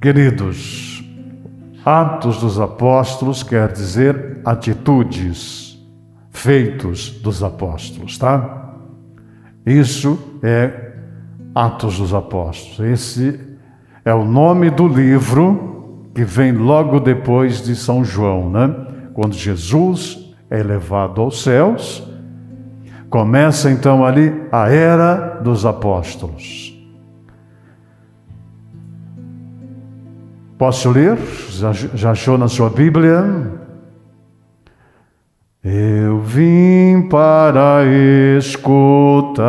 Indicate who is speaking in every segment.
Speaker 1: Queridos, Atos dos Apóstolos quer dizer atitudes, feitos dos apóstolos, tá? Isso é Atos dos Apóstolos. Esse é o nome do livro que vem logo depois de São João, né? Quando Jesus é elevado aos céus, começa então ali a era dos apóstolos. Posso ler? Já, já achou na sua Bíblia? Eu vim para escutar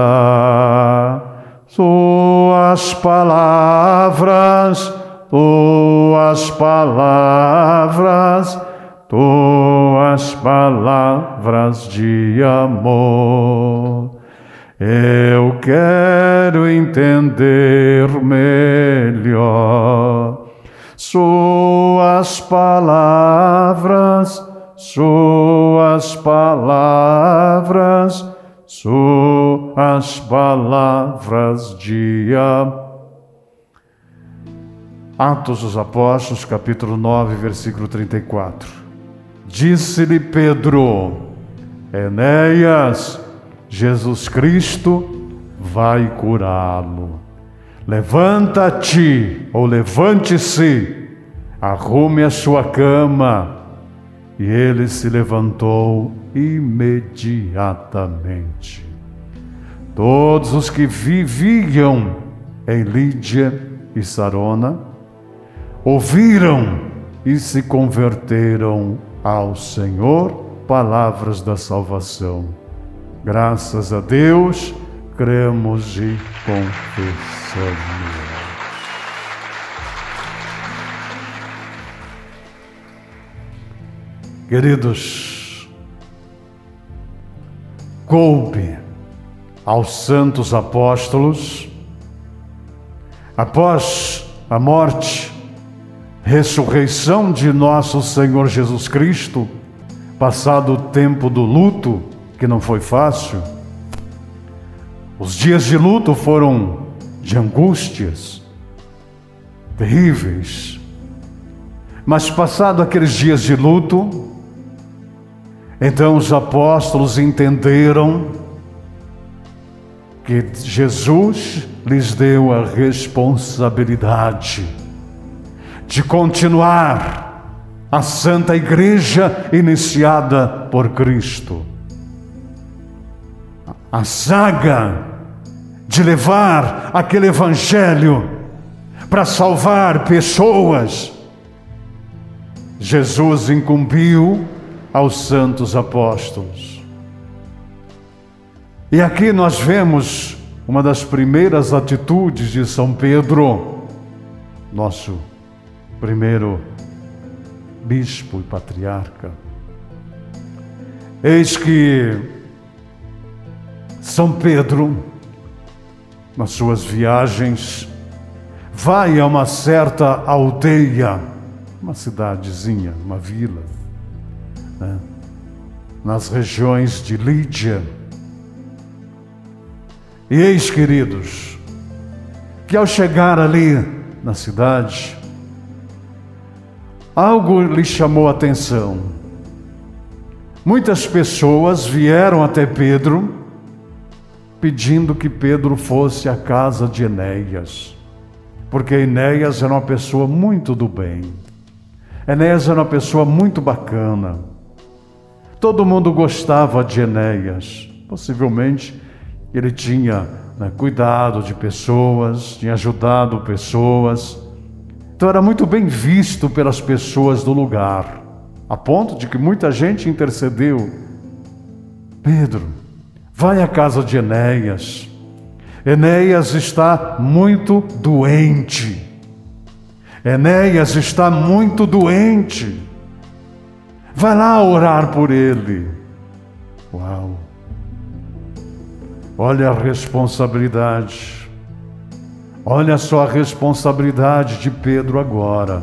Speaker 1: suas palavras, tuas palavras, tuas palavras de amor. Eu quero entender melhor suas palavras, suas palavras, suas palavras de. Atos dos Apóstolos, capítulo 9, versículo 34. Disse-lhe Pedro: Enéas, Jesus Cristo vai curá-lo. Levanta-te, ou levante-se, arrume a sua cama. E ele se levantou imediatamente. Todos os que viviam em Lídia e Sarona ouviram e se converteram ao Senhor, palavras da salvação. Graças a Deus cremos e confessamos. Queridos, coube aos santos apóstolos, após a morte, ressurreição de nosso Senhor Jesus Cristo, passado o tempo do luto, que não foi fácil, os dias de luto foram de angústias terríveis. Mas passado aqueles dias de luto, então os apóstolos entenderam que Jesus lhes deu a responsabilidade de continuar a santa igreja iniciada por Cristo. A saga de levar aquele evangelho para salvar pessoas. Jesus incumbiu aos santos apóstolos. E aqui nós vemos uma das primeiras atitudes de São Pedro, nosso primeiro bispo e patriarca. Eis que São Pedro nas suas viagens, vai a uma certa aldeia, uma cidadezinha, uma vila, né? nas regiões de Lídia. E eis, queridos, que ao chegar ali na cidade, algo lhe chamou a atenção. Muitas pessoas vieram até Pedro pedindo que Pedro fosse à casa de Enéas, porque Enéas era uma pessoa muito do bem. Enéas era uma pessoa muito bacana. Todo mundo gostava de Enéas. Possivelmente ele tinha né, cuidado de pessoas, tinha ajudado pessoas. Então era muito bem visto pelas pessoas do lugar, a ponto de que muita gente intercedeu. Pedro, Vai à casa de Enéas. Enéas está muito doente. Enéas está muito doente. Vai lá orar por ele. Uau! Olha a responsabilidade. Olha só a responsabilidade de Pedro agora.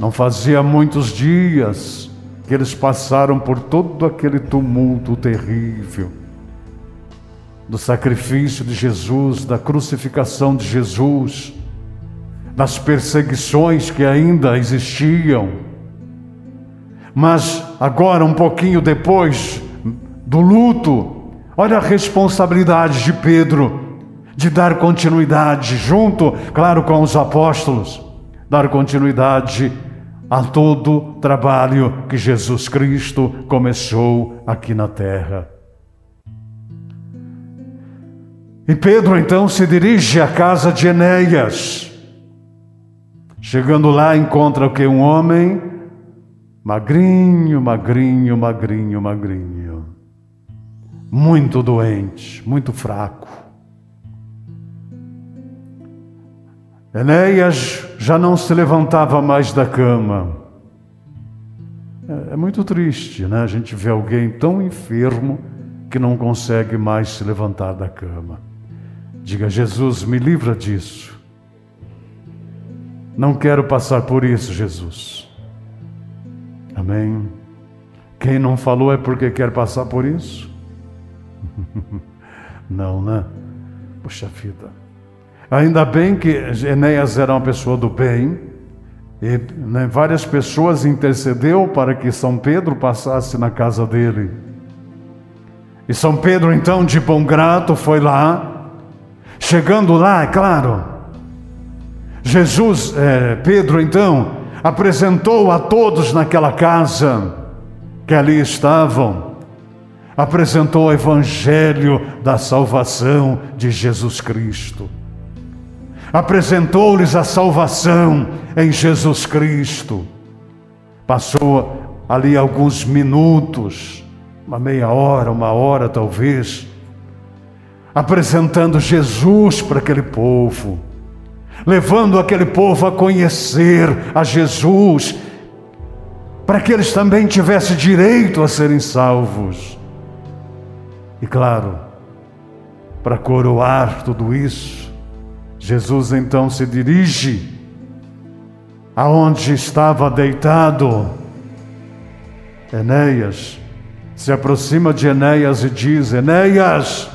Speaker 1: Não fazia muitos dias que eles passaram por todo aquele tumulto terrível do sacrifício de Jesus, da crucificação de Jesus, das perseguições que ainda existiam. Mas agora, um pouquinho depois do luto, olha a responsabilidade de Pedro de dar continuidade, junto, claro, com os apóstolos, dar continuidade a todo o trabalho que Jesus Cristo começou aqui na terra. E Pedro então se dirige à casa de Enéas. Chegando lá, encontra o que? Um homem magrinho, magrinho, magrinho, magrinho. Muito doente, muito fraco. Enéas já não se levantava mais da cama. É, é muito triste, né? A gente vê alguém tão enfermo que não consegue mais se levantar da cama. Diga, Jesus, me livra disso. Não quero passar por isso, Jesus. Amém. Quem não falou é porque quer passar por isso? não, né? Puxa vida. Ainda bem que Enéas era uma pessoa do bem, e né, várias pessoas intercedeu para que São Pedro passasse na casa dele. E São Pedro, então, de bom grato, foi lá Chegando lá, é claro, Jesus, é, Pedro então, apresentou a todos naquela casa que ali estavam, apresentou o Evangelho da salvação de Jesus Cristo. Apresentou-lhes a salvação em Jesus Cristo. Passou ali alguns minutos, uma meia hora, uma hora talvez, apresentando Jesus para aquele povo, levando aquele povo a conhecer a Jesus, para que eles também tivessem direito a serem salvos. E claro, para coroar tudo isso, Jesus então se dirige aonde estava deitado Enéas, se aproxima de Enéas e diz: Enéas,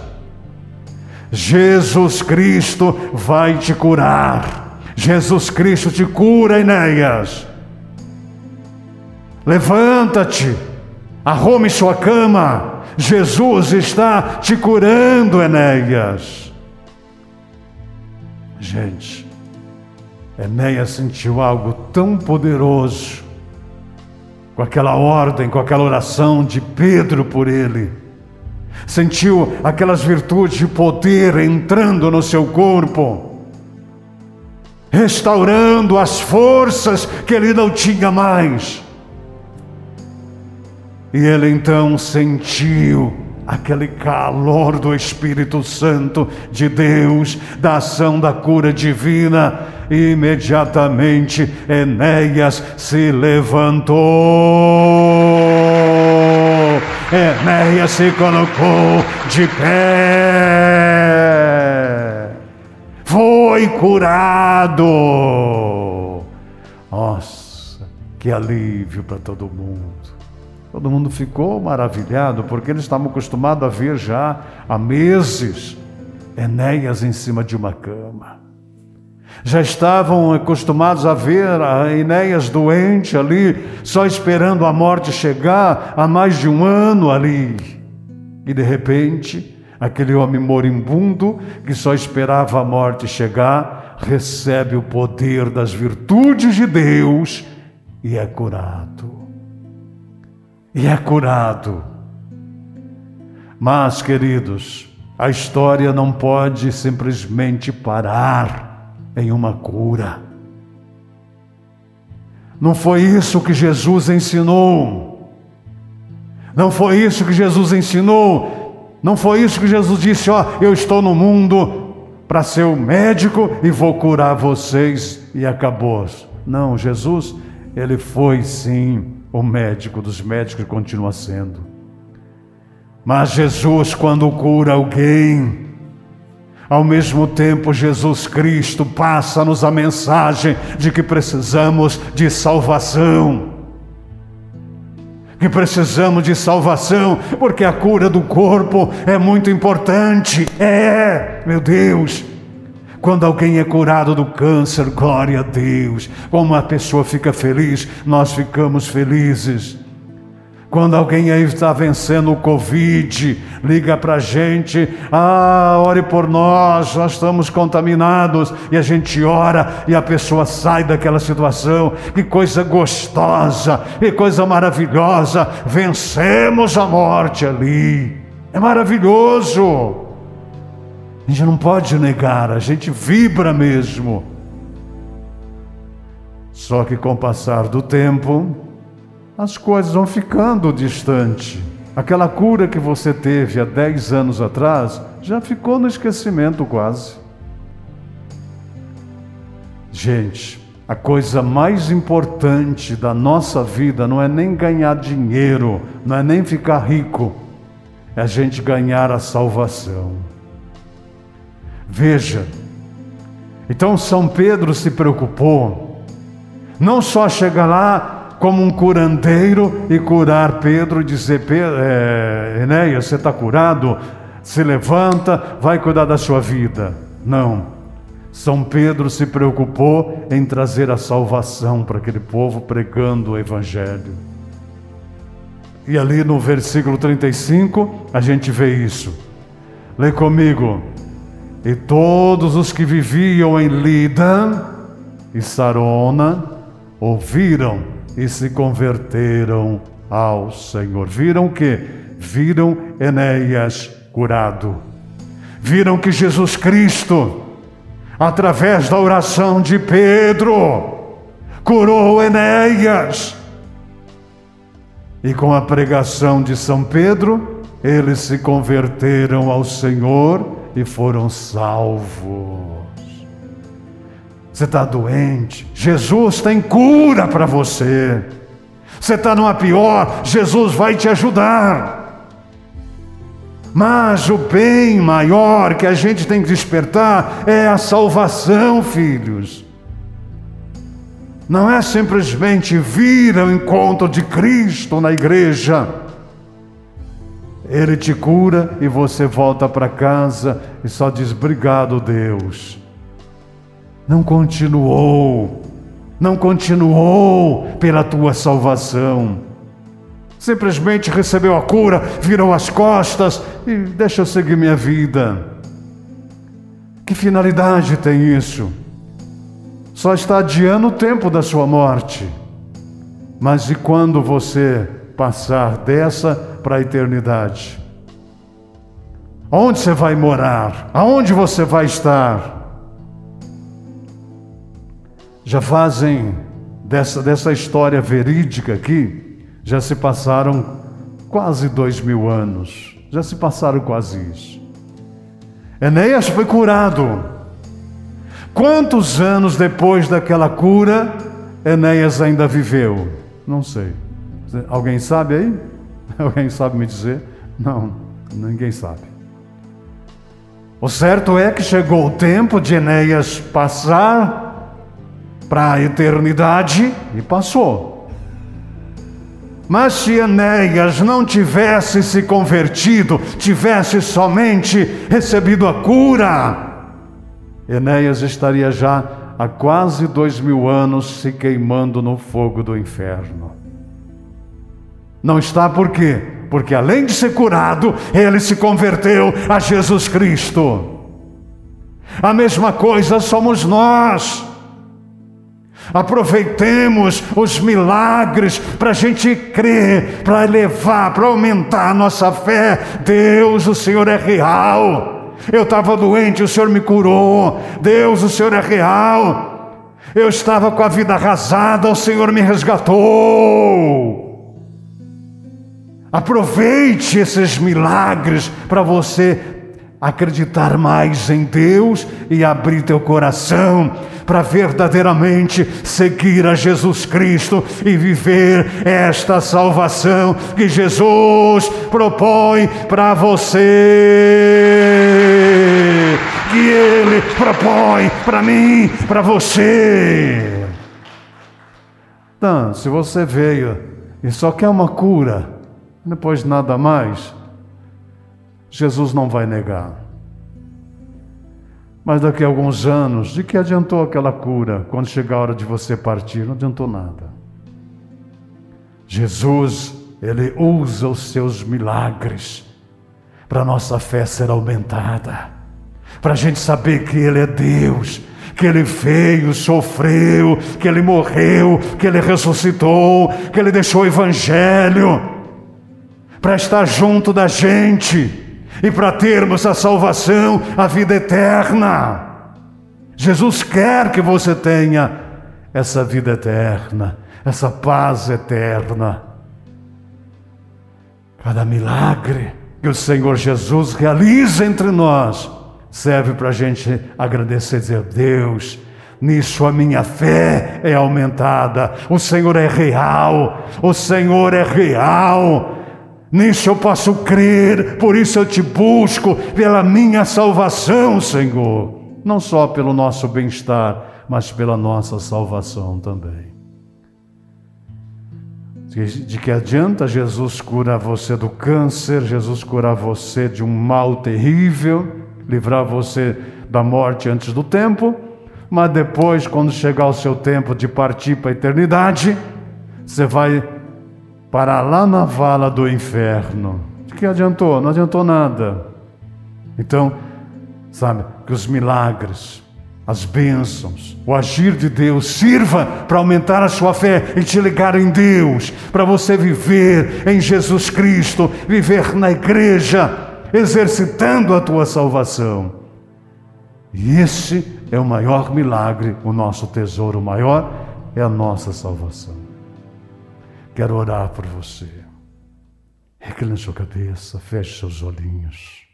Speaker 1: Jesus Cristo vai te curar. Jesus Cristo te cura, Enéas. Levanta-te, arrume sua cama. Jesus está te curando, Enéas. Gente, Enéas sentiu algo tão poderoso com aquela ordem, com aquela oração de Pedro por ele sentiu aquelas virtudes de poder entrando no seu corpo, restaurando as forças que ele não tinha mais. E ele então sentiu aquele calor do Espírito Santo de Deus, da ação da cura divina, e imediatamente Enéas se levantou. Enéas se colocou de pé, foi curado. Nossa, que alívio para todo mundo. Todo mundo ficou maravilhado, porque eles estavam acostumados a ver já há meses Enéas em cima de uma cama. Já estavam acostumados a ver a Enéas doente ali, só esperando a morte chegar há mais de um ano ali. E de repente, aquele homem moribundo que só esperava a morte chegar, recebe o poder das virtudes de Deus e é curado. E é curado. Mas, queridos, a história não pode simplesmente parar em uma cura. Não foi isso que Jesus ensinou. Não foi isso que Jesus ensinou. Não foi isso que Jesus disse: Ó, eu estou no mundo para ser o médico e vou curar vocês e acabou. Não, Jesus, ele foi sim o médico dos médicos e continua sendo. Mas Jesus, quando cura alguém, ao mesmo tempo, Jesus Cristo passa-nos a mensagem de que precisamos de salvação. Que precisamos de salvação, porque a cura do corpo é muito importante. É, meu Deus. Quando alguém é curado do câncer, glória a Deus. Como a pessoa fica feliz, nós ficamos felizes. Quando alguém aí está vencendo o Covid, liga para a gente, ah, ore por nós, nós estamos contaminados, e a gente ora e a pessoa sai daquela situação. Que coisa gostosa, que coisa maravilhosa, vencemos a morte ali, é maravilhoso. A gente não pode negar, a gente vibra mesmo. Só que com o passar do tempo, as coisas vão ficando distante. Aquela cura que você teve há 10 anos atrás já ficou no esquecimento quase. Gente, a coisa mais importante da nossa vida não é nem ganhar dinheiro, não é nem ficar rico, é a gente ganhar a salvação. Veja, então São Pedro se preocupou, não só chegar lá como um curandeiro e curar Pedro dizer: é, você está curado, se levanta, vai cuidar da sua vida. Não. São Pedro se preocupou em trazer a salvação para aquele povo pregando o Evangelho. E ali no versículo 35 a gente vê isso. Lê comigo. E todos os que viviam em Lida e Sarona ouviram e se converteram ao Senhor. Viram que? Viram Enéas curado. Viram que Jesus Cristo, através da oração de Pedro, curou Enéas. E com a pregação de São Pedro, eles se converteram ao Senhor e foram salvos. Você está doente, Jesus tem cura para você. Você está numa pior, Jesus vai te ajudar. Mas o bem maior que a gente tem que despertar é a salvação, filhos. Não é simplesmente vir ao encontro de Cristo na igreja. Ele te cura e você volta para casa e só diz: Obrigado, Deus não continuou, não continuou pela tua salvação. Simplesmente recebeu a cura, virou as costas e deixa eu seguir minha vida. Que finalidade tem isso? Só está adiando o tempo da sua morte. Mas e quando você passar dessa para a eternidade? Onde você vai morar? Aonde você vai estar? Já fazem dessa, dessa história verídica aqui, já se passaram quase dois mil anos. Já se passaram quase isso. Enéas foi curado. Quantos anos depois daquela cura, Enéas ainda viveu? Não sei. Alguém sabe aí? Alguém sabe me dizer? Não, ninguém sabe. O certo é que chegou o tempo de Enéas passar para a eternidade e passou. Mas se Enéas não tivesse se convertido, tivesse somente recebido a cura, Enéas estaria já há quase dois mil anos se queimando no fogo do inferno. Não está por quê? Porque além de ser curado, ele se converteu a Jesus Cristo. A mesma coisa somos nós. Aproveitemos os milagres para a gente crer, para elevar, para aumentar a nossa fé. Deus, o Senhor é real. Eu estava doente, o Senhor me curou. Deus, o Senhor é real. Eu estava com a vida arrasada, o Senhor me resgatou. Aproveite esses milagres para você acreditar mais em Deus e abrir teu coração para verdadeiramente seguir a Jesus Cristo e viver esta salvação que Jesus propõe para você, que Ele propõe para mim, para você. Então, se você veio e só quer uma cura, depois nada mais, Jesus não vai negar. Mas daqui a alguns anos, de que adiantou aquela cura quando chegar a hora de você partir? Não adiantou nada. Jesus, ele usa os seus milagres para nossa fé ser aumentada, para a gente saber que Ele é Deus, que Ele veio, sofreu, que Ele morreu, que Ele ressuscitou, que Ele deixou o Evangelho, para estar junto da gente e para termos a salvação, a vida eterna. Jesus quer que você tenha essa vida eterna, essa paz eterna. Cada milagre que o Senhor Jesus realiza entre nós serve para a gente agradecer e dizer: Deus, nisso a minha fé é aumentada, o Senhor é real, o Senhor é real. Nisso eu posso crer, por isso eu te busco pela minha salvação, Senhor. Não só pelo nosso bem-estar, mas pela nossa salvação também. De que adianta Jesus curar você do câncer, Jesus curar você de um mal terrível, livrar você da morte antes do tempo, mas depois, quando chegar o seu tempo de partir para a eternidade, você vai para lá na vala do inferno. De que adiantou? Não adiantou nada. Então, sabe, que os milagres, as bênçãos, o agir de Deus sirva para aumentar a sua fé e te ligar em Deus, para você viver em Jesus Cristo, viver na igreja, exercitando a tua salvação. E esse é o maior milagre, o nosso tesouro maior é a nossa salvação. Quero orar por você. Recline sua cabeça, feche seus olhinhos.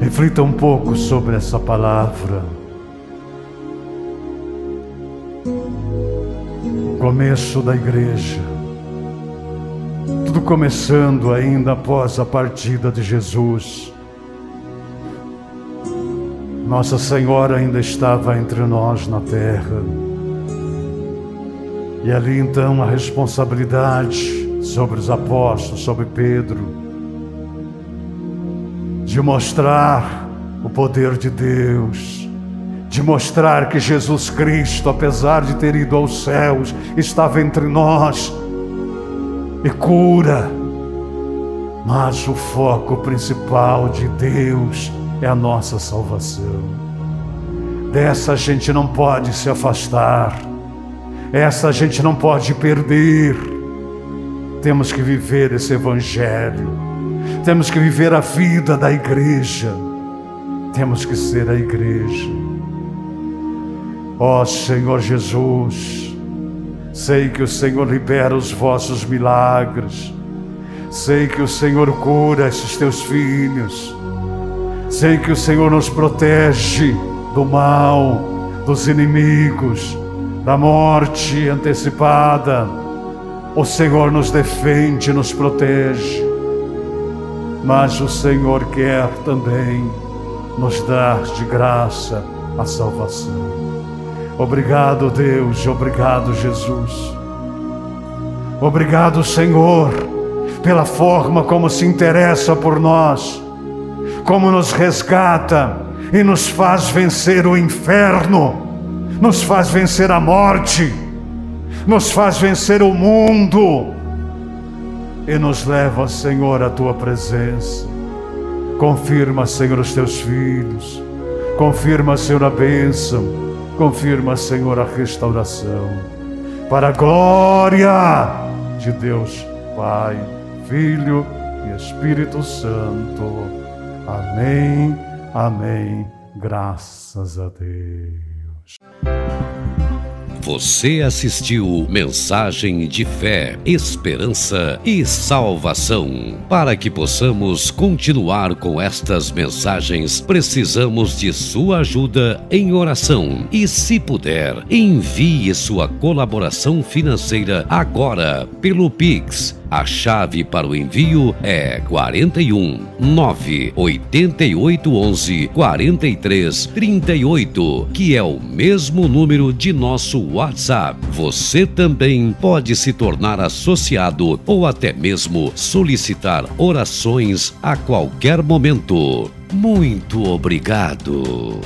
Speaker 1: Reflita um pouco sobre essa palavra. Começo da igreja. Tudo começando ainda após a partida de Jesus. Nossa Senhora ainda estava entre nós na terra. E ali então a responsabilidade sobre os apóstolos, sobre Pedro, de mostrar o poder de Deus, de mostrar que Jesus Cristo, apesar de ter ido aos céus, estava entre nós e cura. Mas o foco principal de Deus é a nossa salvação. Dessa a gente não pode se afastar. Essa a gente não pode perder. Temos que viver esse Evangelho. Temos que viver a vida da igreja. Temos que ser a igreja. Ó oh, Senhor Jesus, sei que o Senhor libera os vossos milagres. Sei que o Senhor cura esses teus filhos. Sei que o Senhor nos protege do mal, dos inimigos da morte antecipada. O Senhor nos defende, nos protege, mas o Senhor quer também nos dar de graça a salvação. Obrigado, Deus, obrigado, Jesus. Obrigado, Senhor, pela forma como se interessa por nós, como nos resgata e nos faz vencer o inferno nos faz vencer a morte, nos faz vencer o mundo e nos leva, Senhor, à tua presença. Confirma, Senhor, os teus filhos, confirma, Senhor, a bênção, confirma, Senhor, a restauração, para a glória de Deus, Pai, Filho e Espírito Santo. Amém, amém. Graças a Deus.
Speaker 2: Você assistiu Mensagem de Fé, Esperança e Salvação. Para que possamos continuar com estas mensagens, precisamos de sua ajuda em oração. E se puder, envie sua colaboração financeira agora pelo Pix A chave para o envio é 41 9 88 11 43 38, que é o mesmo número de nosso WhatsApp. Você também pode se tornar associado ou até mesmo solicitar orações a qualquer momento. Muito obrigado.